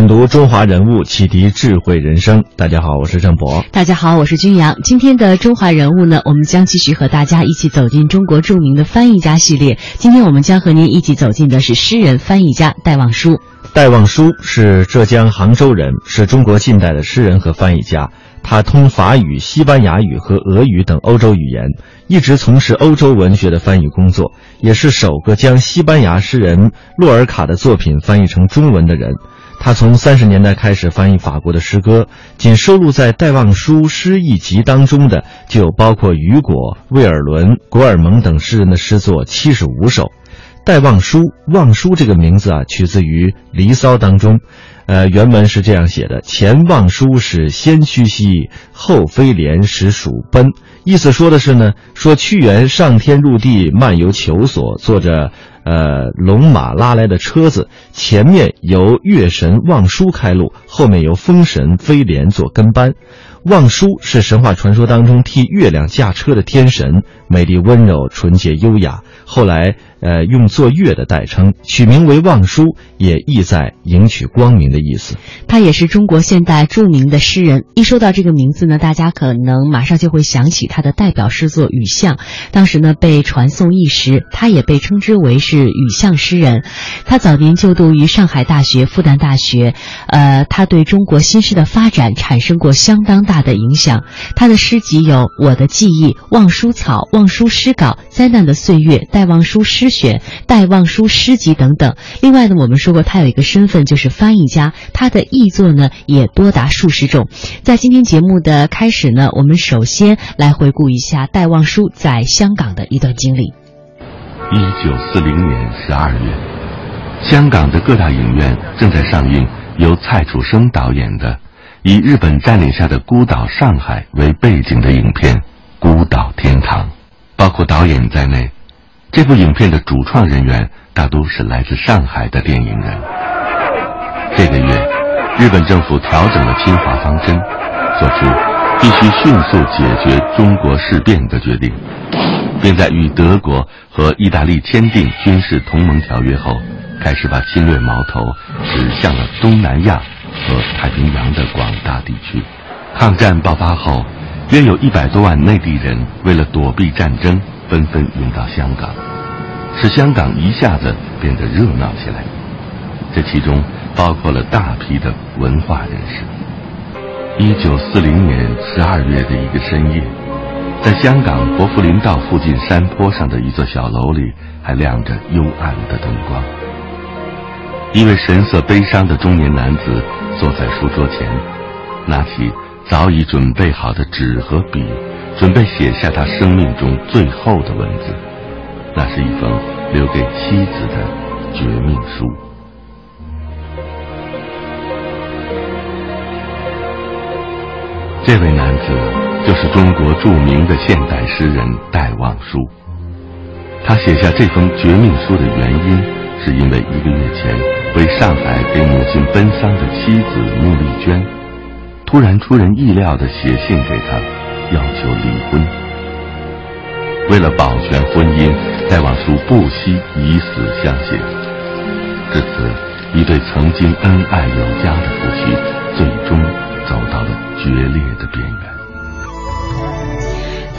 品读中华人物，启迪智慧人生。大家好，我是郑博。大家好，我是君阳。今天的中华人物呢，我们将继续和大家一起走进中国著名的翻译家系列。今天我们将和您一起走进的是诗人、翻译家戴望舒。戴望舒是浙江杭州人，是中国近代的诗人和翻译家。他通法语、西班牙语和俄语等欧洲语言，一直从事欧洲文学的翻译工作，也是首个将西班牙诗人洛尔卡的作品翻译成中文的人。他从三十年代开始翻译法国的诗歌，仅收录在《戴望舒诗译集》当中的就包括雨果、魏尔伦、古尔蒙等诗人的诗作七十五首。戴望舒，望舒这个名字啊，取自于《离骚》当中，呃，原文是这样写的：“前望舒是先驱兮，后飞廉使蜀奔。”意思说的是呢，说屈原上天入地漫游求索，坐着。呃，龙马拉来的车子，前面由月神望舒开路，后面由风神飞廉做跟班。望舒是神话传说当中替月亮驾车的天神，美丽温柔、纯洁优雅。后来。呃，用作月的代称，取名为望舒，也意在迎娶光明的意思。他也是中国现代著名的诗人。一说到这个名字呢，大家可能马上就会想起他的代表诗作《雨巷》，当时呢被传颂一时。他也被称之为是雨巷诗人。他早年就读于上海大学、复旦大学，呃，他对中国新诗的发展产生过相当大的影响。他的诗集有《我的记忆》《望舒草》《望舒诗稿》《灾难的岁月》《戴望舒诗》。选戴望舒诗集等等。另外呢，我们说过他有一个身份就是翻译家，他的译作呢也多达数十种。在今天节目的开始呢，我们首先来回顾一下戴望舒在香港的一段经历。一九四零年十二月，香港的各大影院正在上映由蔡楚生导演的以日本占领下的孤岛上海为背景的影片《孤岛天堂》，包括导演在内。这部影片的主创人员大都是来自上海的电影人。这个月，日本政府调整了侵华方针，做出必须迅速解决中国事变的决定，并在与德国和意大利签订军事同盟条约后，开始把侵略矛头指向了东南亚和太平洋的广大地区。抗战爆发后，约有一百多万内地人为了躲避战争。纷纷涌到香港，使香港一下子变得热闹起来。这其中包括了大批的文化人士。一九四零年十二月的一个深夜，在香港国富林道附近山坡上的一座小楼里，还亮着幽暗的灯光。一位神色悲伤的中年男子坐在书桌前，拿起早已准备好的纸和笔。准备写下他生命中最后的文字，那是一封留给妻子的绝命书。这位男子就是中国著名的现代诗人戴望舒。他写下这封绝命书的原因，是因为一个月前为上海给母亲奔丧的妻子穆丽娟，突然出人意料的写信给他。要求离婚，为了保全婚姻，戴望舒不惜以死相写。至此，一对曾经恩爱有加的夫妻，最终走到了决裂的边缘。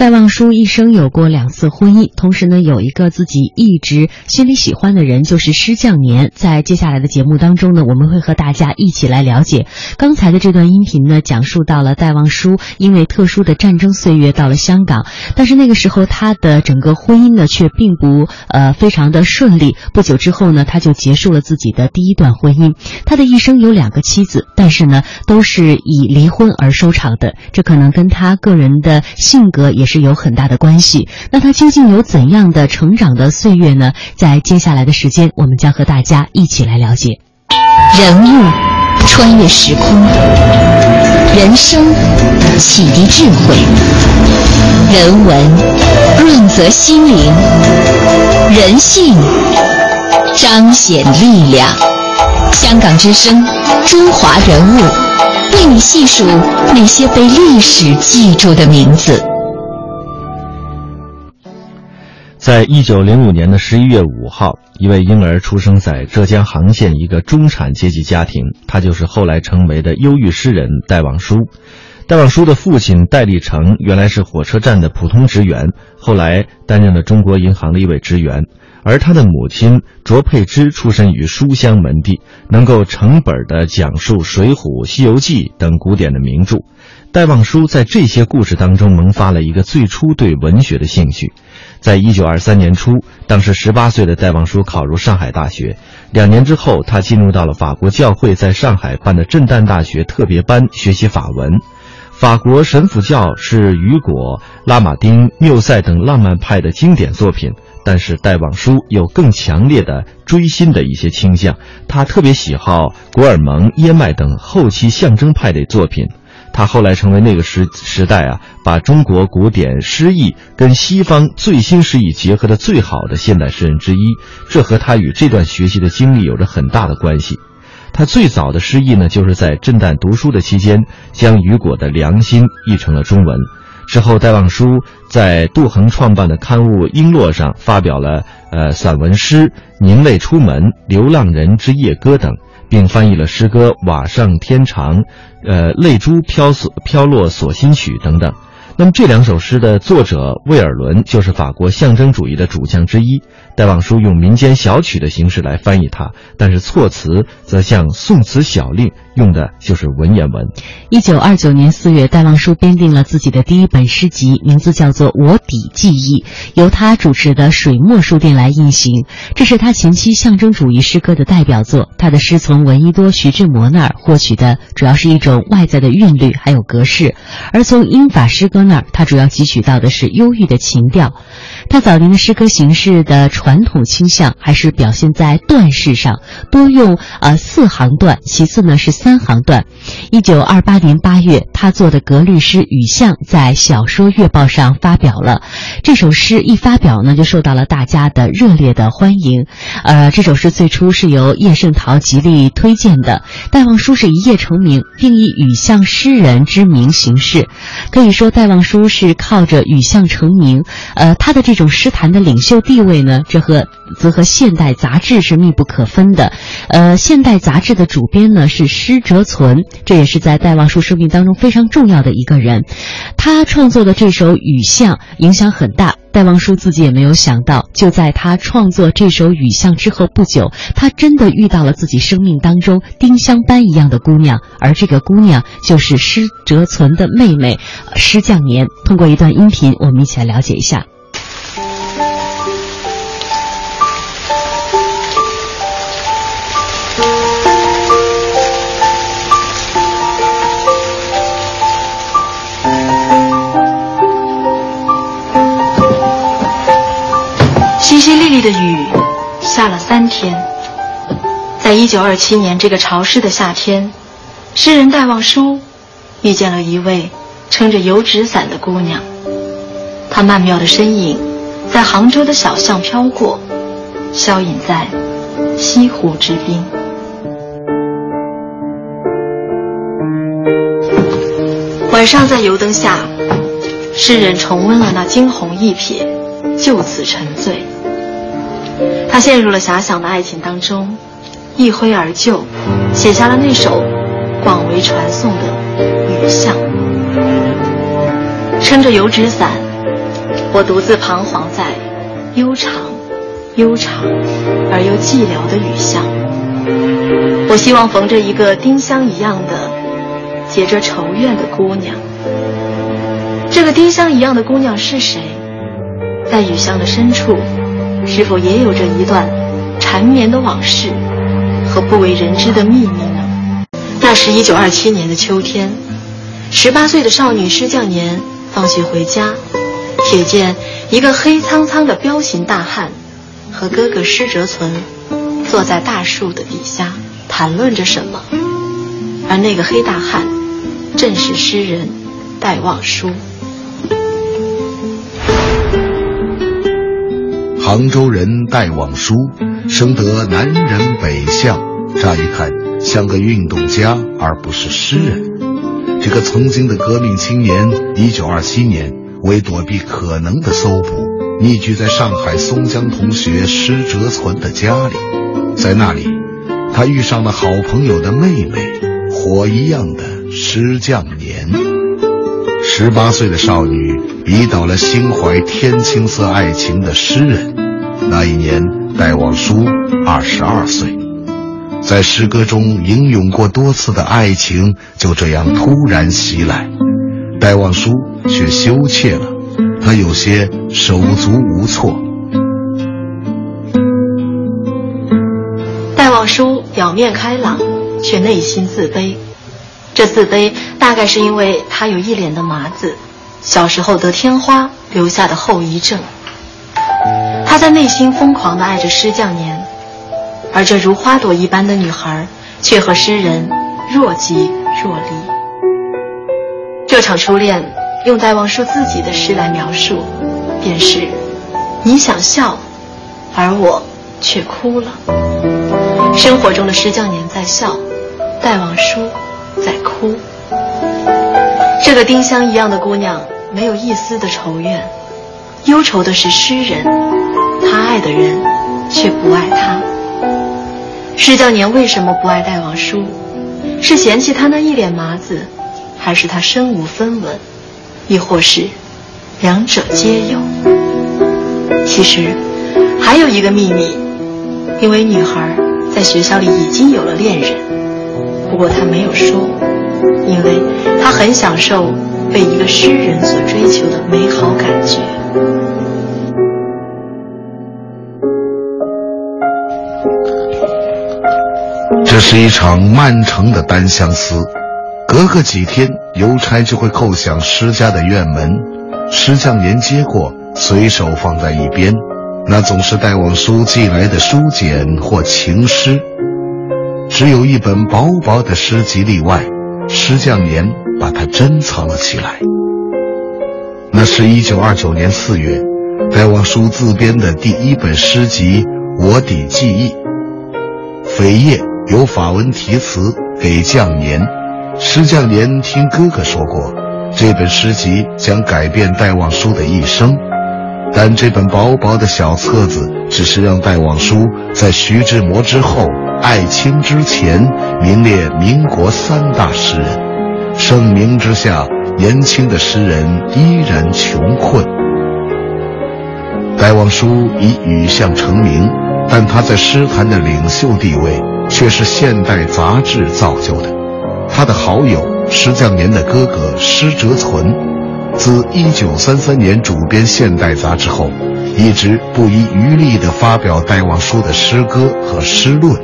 戴望舒一生有过两次婚姻，同时呢，有一个自己一直心里喜欢的人，就是施降年。在接下来的节目当中呢，我们会和大家一起来了解刚才的这段音频呢，讲述到了戴望舒因为特殊的战争岁月到了香港，但是那个时候他的整个婚姻呢却并不呃非常的顺利。不久之后呢，他就结束了自己的第一段婚姻。他的一生有两个妻子，但是呢都是以离婚而收场的。这可能跟他个人的性格也是。有很大的关系。那他究竟有怎样的成长的岁月呢？在接下来的时间，我们将和大家一起来了解。人物穿越时空，人生启迪智慧，人文润泽心灵，人性彰显力量。香港之声，中华人物，为你细数那些被历史记住的名字。在一九零五年的十一月五号，一位婴儿出生在浙江杭县一个中产阶级家庭，他就是后来成为的忧郁诗人戴望舒。戴望舒的父亲戴立成原来是火车站的普通职员，后来担任了中国银行的一位职员。而他的母亲卓佩芝出身于书香门第，能够成本的讲述《水浒》《西游记》等古典的名著。戴望舒在这些故事当中萌发了一个最初对文学的兴趣。在一九二三年初，当时十八岁的戴望舒考入上海大学。两年之后，他进入到了法国教会在上海办的震旦大学特别班学习法文。法国神父教是雨果、拉马丁、缪塞等浪漫派的经典作品。但是戴望舒有更强烈的追新的一些倾向，他特别喜好古尔蒙、耶麦等后期象征派的作品。他后来成为那个时时代啊，把中国古典诗意跟西方最新诗意结合的最好的现代诗人之一。这和他与这段学习的经历有着很大的关系。他最早的诗意呢，就是在震旦读书的期间，将雨果的《良心》译成了中文。之后，戴望舒在杜衡创办的刊物《璎珞》上发表了呃散文诗《凝泪出门》《流浪人之夜歌》等，并翻译了诗歌《瓦上天长》呃泪珠飘所飘落锁心曲等等。那么这两首诗的作者魏尔伦就是法国象征主义的主将之一。戴望舒用民间小曲的形式来翻译它，但是措辞则像宋词小令，用的就是文言文。一九二九年四月，戴望舒编定了自己的第一本诗集，名字叫做《我底记忆》，由他主持的水墨书店来印行。这是他前期象征主义诗歌的代表作。他的诗从闻一多、徐志摩那儿获取的主要是一种外在的韵律，还有格式；而从英法诗歌那儿，他主要汲取到的是忧郁的情调。他早年的诗歌形式的传统倾向还是表现在段式上，多用呃四行段，其次呢是三行段。一九二八年八月，他做的格律诗《雨巷》在《小说月报》上发表了。这首诗一发表呢，就受到了大家的热烈的欢迎。呃，这首诗最初是由叶圣陶极力推荐的。戴望舒是一夜成名，并以雨巷诗人之名行事。可以说，戴望舒是靠着雨巷成名。呃，他的这种诗坛的领袖地位呢，这和则和现代杂志是密不可分的。呃，现代杂志的主编呢是施哲存，这也是在戴望舒生命当中非常重要的一个人。他创作的这首《雨巷》影响很大，戴望舒自己也没有想到，就在他创作这首《雨巷》之后不久，他真的遇到了自己生命当中丁香般一样的姑娘，而这个姑娘就是施哲存的妹妹施降年。通过一段音频，我们一起来了解一下。的雨下了三天，在一九二七年这个潮湿的夏天，诗人戴望舒遇见了一位撑着油纸伞的姑娘。她曼妙的身影在杭州的小巷飘过，消隐在西湖之滨。晚上在油灯下，诗人重温了那惊鸿一瞥，就此沉醉。他陷入了遐想的爱情当中，一挥而就，写下了那首广为传颂的《雨巷》。撑着油纸伞，我独自彷徨在悠长、悠长而又寂寥的雨巷。我希望逢着一个丁香一样的、结着愁怨的姑娘。这个丁香一样的姑娘是谁？在雨巷的深处。是否也有着一段缠绵的往事和不为人知的秘密呢？那是一九二七年的秋天，十八岁的少女施降年放学回家，瞥见一个黑苍苍的彪形大汉和哥哥施哲存坐在大树的底下谈论着什么，而那个黑大汉正是诗人戴望舒。杭州人戴望舒，生得南人北相，乍一看像个运动家，而不是诗人。这个曾经的革命青年，一九二七年为躲避可能的搜捕，匿居在上海松江同学施哲存的家里。在那里，他遇上了好朋友的妹妹，火一样的施降年。十八岁的少女，迷倒了心怀天青色爱情的诗人。那一年，戴望舒二十二岁。在诗歌中吟咏过多次的爱情，就这样突然袭来，戴望舒却羞怯了，他有些手足无措。戴望舒表面开朗，却内心自卑。这自卑大概是因为他有一脸的麻子，小时候得天花留下的后遗症。他在内心疯狂地爱着施降年。而这如花朵一般的女孩，却和诗人若即若离。这场初恋，用戴望舒自己的诗来描述，便是：你想笑，而我却哭了。生活中的施降年在笑，戴望舒在哭。这个丁香一样的姑娘，没有一丝的愁怨，忧愁的是诗人，爱的人却不爱他。施教年为什么不爱戴望舒？是嫌弃他那一脸麻子，还是他身无分文，亦或是两者皆有？其实还有一个秘密，因为女孩在学校里已经有了恋人，不过她没有说，因为她很享受被一个诗人所追求的美好感觉。这是一场漫长的单相思，隔个几天，邮差就会叩响施家的院门，施匠年接过，随手放在一边，那总是戴望舒寄来的书简或情诗，只有一本薄薄的诗集例外，施匠年把它珍藏了起来。那是一九二九年四月，戴望舒自编的第一本诗集《我底记忆》，扉页。有法文题词给降年，施降年听哥哥说过，这本诗集将改变戴望舒的一生。但这本薄薄的小册子，只是让戴望舒在徐志摩之后、艾青之前名列民国三大诗人。盛名之下，年轻的诗人依然穷困。戴望舒以雨巷成名，但他在诗坛的领袖地位。却是现代杂志造就的。他的好友施降年的哥哥施哲存，自1933年主编《现代》杂志后，一直不遗余力地发表戴望舒的诗歌和诗论，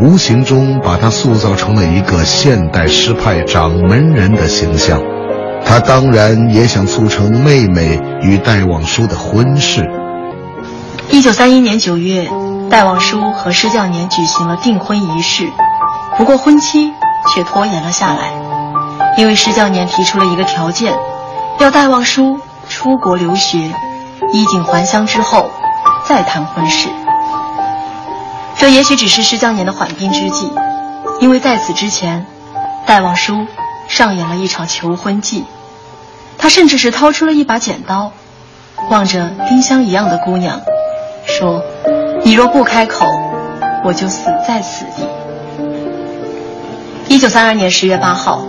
无形中把他塑造成了一个现代诗派掌门人的形象。他当然也想促成妹妹与戴望舒的婚事。1931年9月。戴望舒和施教年举行了订婚仪式，不过婚期却拖延了下来，因为施教年提出了一个条件，要戴望舒出国留学，衣锦还乡之后再谈婚事。这也许只是施教年的缓兵之计，因为在此之前，戴望舒上演了一场求婚记，他甚至是掏出了一把剪刀，望着丁香一样的姑娘，说。你若不开口，我就死在此地。一九三二年十月八号，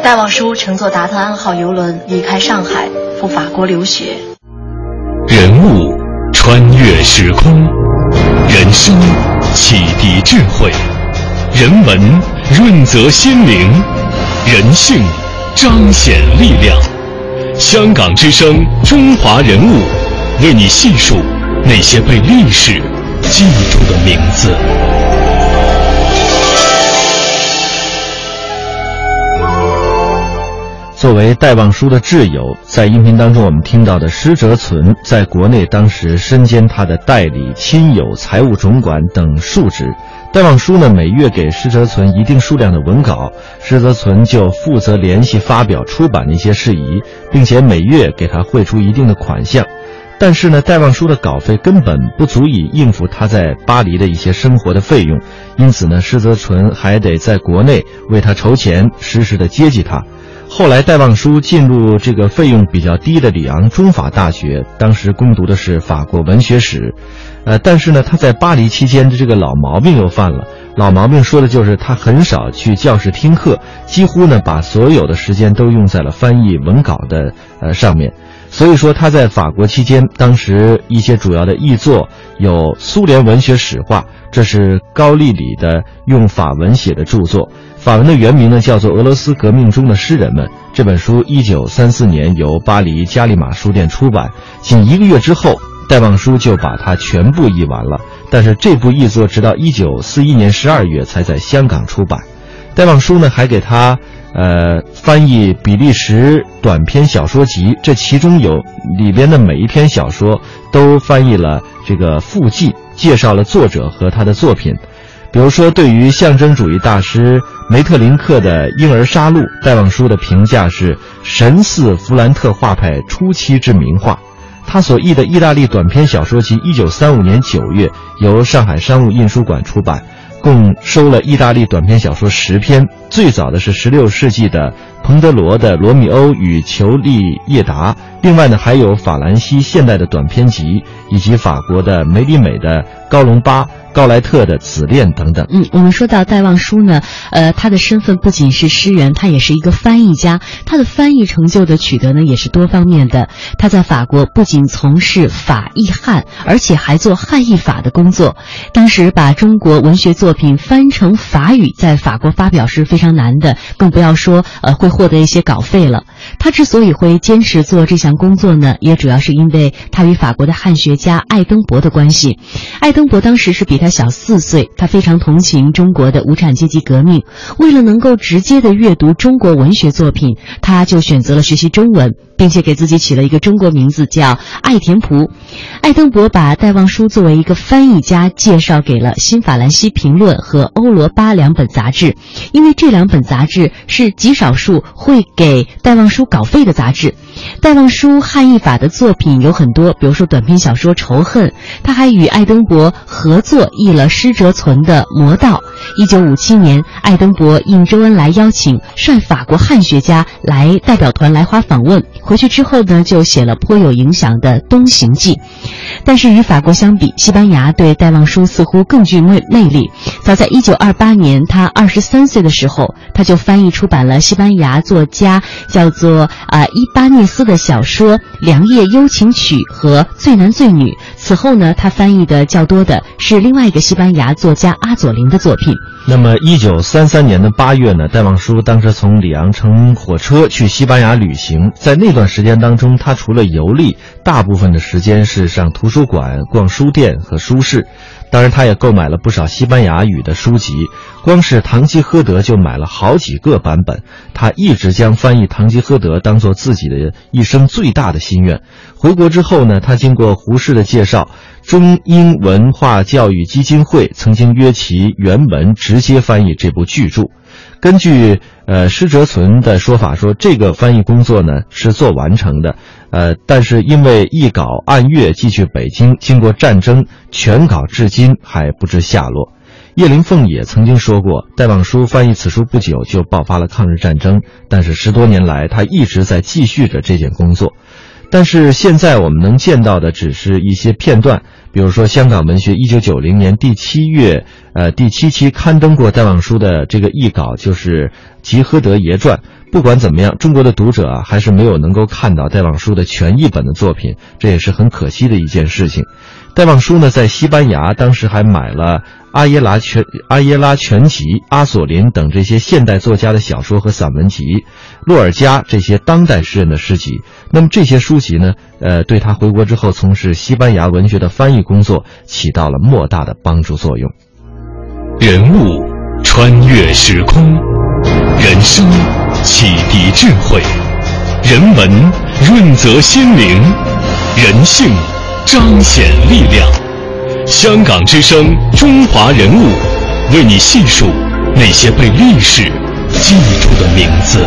戴望舒乘坐达特安号游轮离开上海，赴法国留学。人物穿越时空，人生启迪智慧，人文润泽心灵，人性彰显力量。香港之声，中华人物，为你细数。那些被历史记住的名字。作为戴望舒的挚友，在音频当中我们听到的施哲存，在国内当时身兼他的代理、亲友、财务总管等数职。戴望舒呢，每月给施哲存一定数量的文稿，施哲存就负责联系、发表、出版的一些事宜，并且每月给他汇出一定的款项。但是呢，戴望舒的稿费根本不足以应付他在巴黎的一些生活的费用，因此呢，施泽存还得在国内为他筹钱，时时的接济他。后来，戴望舒进入这个费用比较低的里昂中法大学，当时攻读的是法国文学史，呃，但是呢，他在巴黎期间的这个老毛病又犯了。老毛病说的就是他很少去教室听课，几乎呢把所有的时间都用在了翻译文稿的呃上面。所以说他在法国期间，当时一些主要的译作有《苏联文学史话》，这是高丽里的用法文写的著作，法文的原名呢叫做《俄罗斯革命中的诗人们》。这本书一九三四年由巴黎加利玛书店出版，仅一个月之后，戴望舒就把它全部译完了。但是这部译作直到一九四一年十二月才在香港出版。戴望舒呢还给他。呃，翻译比利时短篇小说集，这其中有里边的每一篇小说都翻译了这个附记，介绍了作者和他的作品。比如说，对于象征主义大师梅特林克的《婴儿杀戮》，戴望舒的评价是神似弗兰特画派初期之名画。他所译的意大利短篇小说集，一九三五年九月由上海商务印书馆出版。共收了意大利短篇小说十篇，最早的是十六世纪的彭德罗的《罗密欧与裘丽叶达》，另外呢还有法兰西现代的短篇集，以及法国的梅里美的高隆巴。高莱特的《紫恋》等等。嗯，我们说到戴望舒呢，呃，他的身份不仅是诗人，他也是一个翻译家。他的翻译成就的取得呢，也是多方面的。他在法国不仅从事法译汉，而且还做汉译法的工作。当时把中国文学作品翻成法语，在法国发表是非常难的，更不要说呃会获得一些稿费了。他之所以会坚持做这项工作呢，也主要是因为他与法国的汉学家爱登博的关系。爱登博当时是比他小四岁，他非常同情中国的无产阶级革命。为了能够直接的阅读中国文学作品，他就选择了学习中文，并且给自己起了一个中国名字叫爱田璞。爱登博把戴望舒作为一个翻译家介绍给了《新法兰西评论》和《欧罗巴》两本杂志，因为这两本杂志是极少数会给戴望舒稿费的杂志。戴望舒汉译法的作品有很多，比如说短篇小说《仇恨》，他还与爱登博合作译了施哲存的《魔道》。一九五七年，爱登博应周恩来邀请，率法国汉学家来代表团来华访问。回去之后呢，就写了颇有影响的《东行记》。但是与法国相比，西班牙对戴望舒似乎更具魅魅力。早在一九二八年，他二十三岁的时候，他就翻译出版了西班牙作家叫做啊伊巴涅斯的小说《良夜幽情曲》和《最男最女》。此后呢，他翻译的较多的是另外一个西班牙作家阿佐林的作品。那么，一九三三年的八月呢，戴望舒当时从里昂乘火车去西班牙旅行，在那段时间当中，他除了游历，大部分的时间是上图书馆、逛书店和书市。当然，他也购买了不少西班牙语的书籍，光是《堂吉诃德》就买了好几个版本。他一直将翻译《堂吉诃德》当做自己的一生最大的心愿。回国之后呢，他经过胡适的介绍，中英文化教育基金会曾经约其原文直接翻译这部巨著。根据呃施哲存的说法，说这个翻译工作呢是做完成的，呃，但是因为译稿按月寄去北京，经过战争，全稿至今还不知下落。叶灵凤也曾经说过，戴望舒翻译此书不久就爆发了抗日战争，但是十多年来他一直在继续着这件工作。但是现在我们能见到的只是一些片段，比如说香港文学一九九零年第七月，呃第七期刊登过戴望舒的这个译稿，就是《吉诃德爷传》。不管怎么样，中国的读者啊还是没有能够看到戴望舒的全译本的作品，这也是很可惜的一件事情。戴望舒呢，在西班牙当时还买了阿耶拉全阿耶拉全集、阿索林等这些现代作家的小说和散文集，洛尔加这些当代诗人的诗集。那么这些书籍呢，呃，对他回国之后从事西班牙文学的翻译工作起到了莫大的帮助作用。人物穿越时空，人生启迪智慧，人文润泽心灵，人性彰显力量。香港之声，中华人物，为你细数那些被历史记住的名字。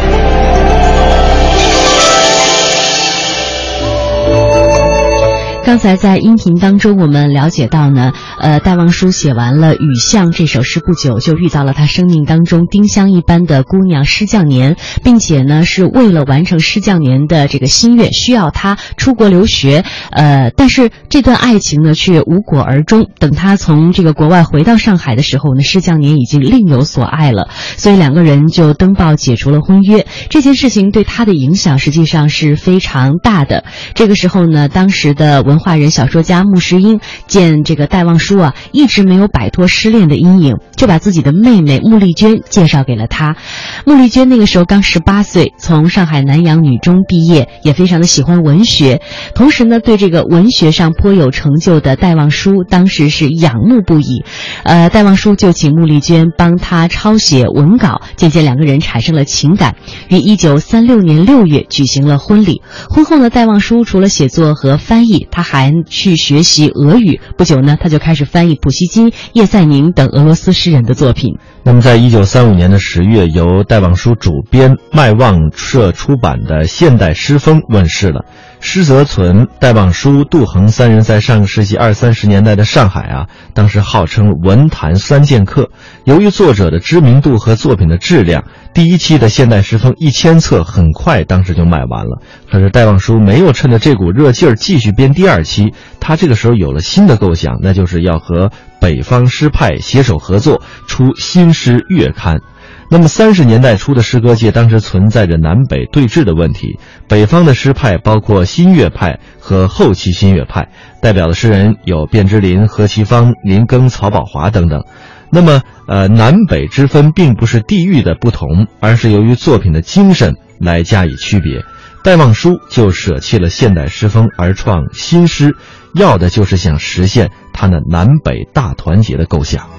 刚才在音频当中，我们了解到呢，呃，戴望舒写完了《雨巷》这首诗不久，就遇到了他生命当中丁香一般的姑娘施降年，并且呢，是为了完成施降年的这个心愿，需要他出国留学。呃，但是这段爱情呢，却无果而终。等他从这个国外回到上海的时候呢，施降年已经另有所爱了，所以两个人就登报解除了婚约。这件事情对他的影响实际上是非常大的。这个时候呢，当时的文。化人、小说家穆世英见这个戴望舒啊，一直没有摆脱失恋的阴影，就把自己的妹妹穆丽娟介绍给了他。穆丽娟那个时候刚十八岁，从上海南洋女中毕业，也非常的喜欢文学，同时呢，对这个文学上颇有成就的戴望舒，当时是仰慕不已。呃，戴望舒就请穆丽娟帮他抄写文稿，渐渐两个人产生了情感，于一九三六年六月举行了婚礼。婚后呢，戴望舒除了写作和翻译，他还去学习俄语，不久呢，他就开始是翻译普希金、叶赛宁等俄罗斯诗人的作品。那么，在一九三五年的十月，由戴望舒主编、麦望社出版的《现代诗风》问世了。施泽存、戴望舒、杜衡三人在上个世纪二三十年代的上海啊，当时号称文坛三剑客。由于作者的知名度和作品的质量，第一期的《现代诗风》一千册很快当时就卖完了。可是戴望舒没有趁着这股热劲儿继续编第二期，他这个时候有了新的构想，那就是要和北方诗派携手合作出新诗月刊。那么三十年代初的诗歌界，当时存在着南北对峙的问题。北方的诗派包括新月派和后期新月派，代表的诗人有卞之琳、何其芳、林庚、曹宝华等等。那么，呃，南北之分并不是地域的不同，而是由于作品的精神来加以区别。戴望舒就舍弃了现代诗风而创新诗，要的就是想实现他那南北大团结的构想。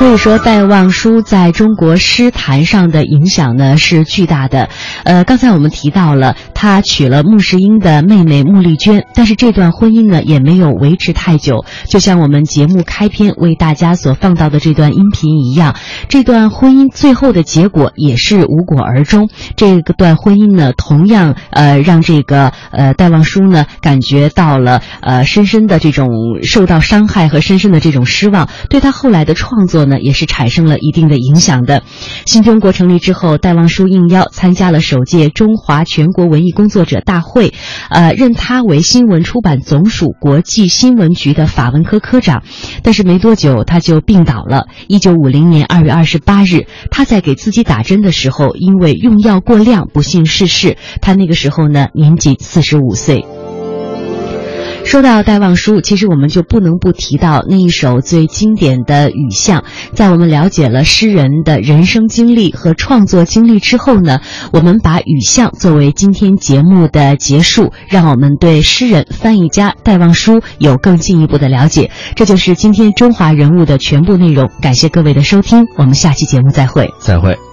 可以说，戴望舒在中国诗坛上的影响呢是巨大的。呃，刚才我们提到了他娶了穆世英的妹妹穆丽娟，但是这段婚姻呢也没有维持太久。就像我们节目开篇为大家所放到的这段音频一样，这段婚姻最后的结果也是无果而终。这个段婚姻呢，同样呃让这个呃戴望舒呢感觉到了呃深深的这种受到伤害和深深的这种失望，对他后来的创作。呢，也是产生了一定的影响的。新中国成立之后，戴望舒应邀参加了首届中华全国文艺工作者大会，呃，任他为新闻出版总署国际新闻局的法文科科长。但是没多久，他就病倒了。一九五零年二月二十八日，他在给自己打针的时候，因为用药过量，不幸逝世。他那个时候呢，年仅四十五岁。说到戴望舒，其实我们就不能不提到那一首最经典的《雨巷》。在我们了解了诗人的人生经历和创作经历之后呢，我们把《雨巷》作为今天节目的结束，让我们对诗人、翻译家戴望舒有更进一步的了解。这就是今天中华人物的全部内容。感谢各位的收听，我们下期节目再会。再会。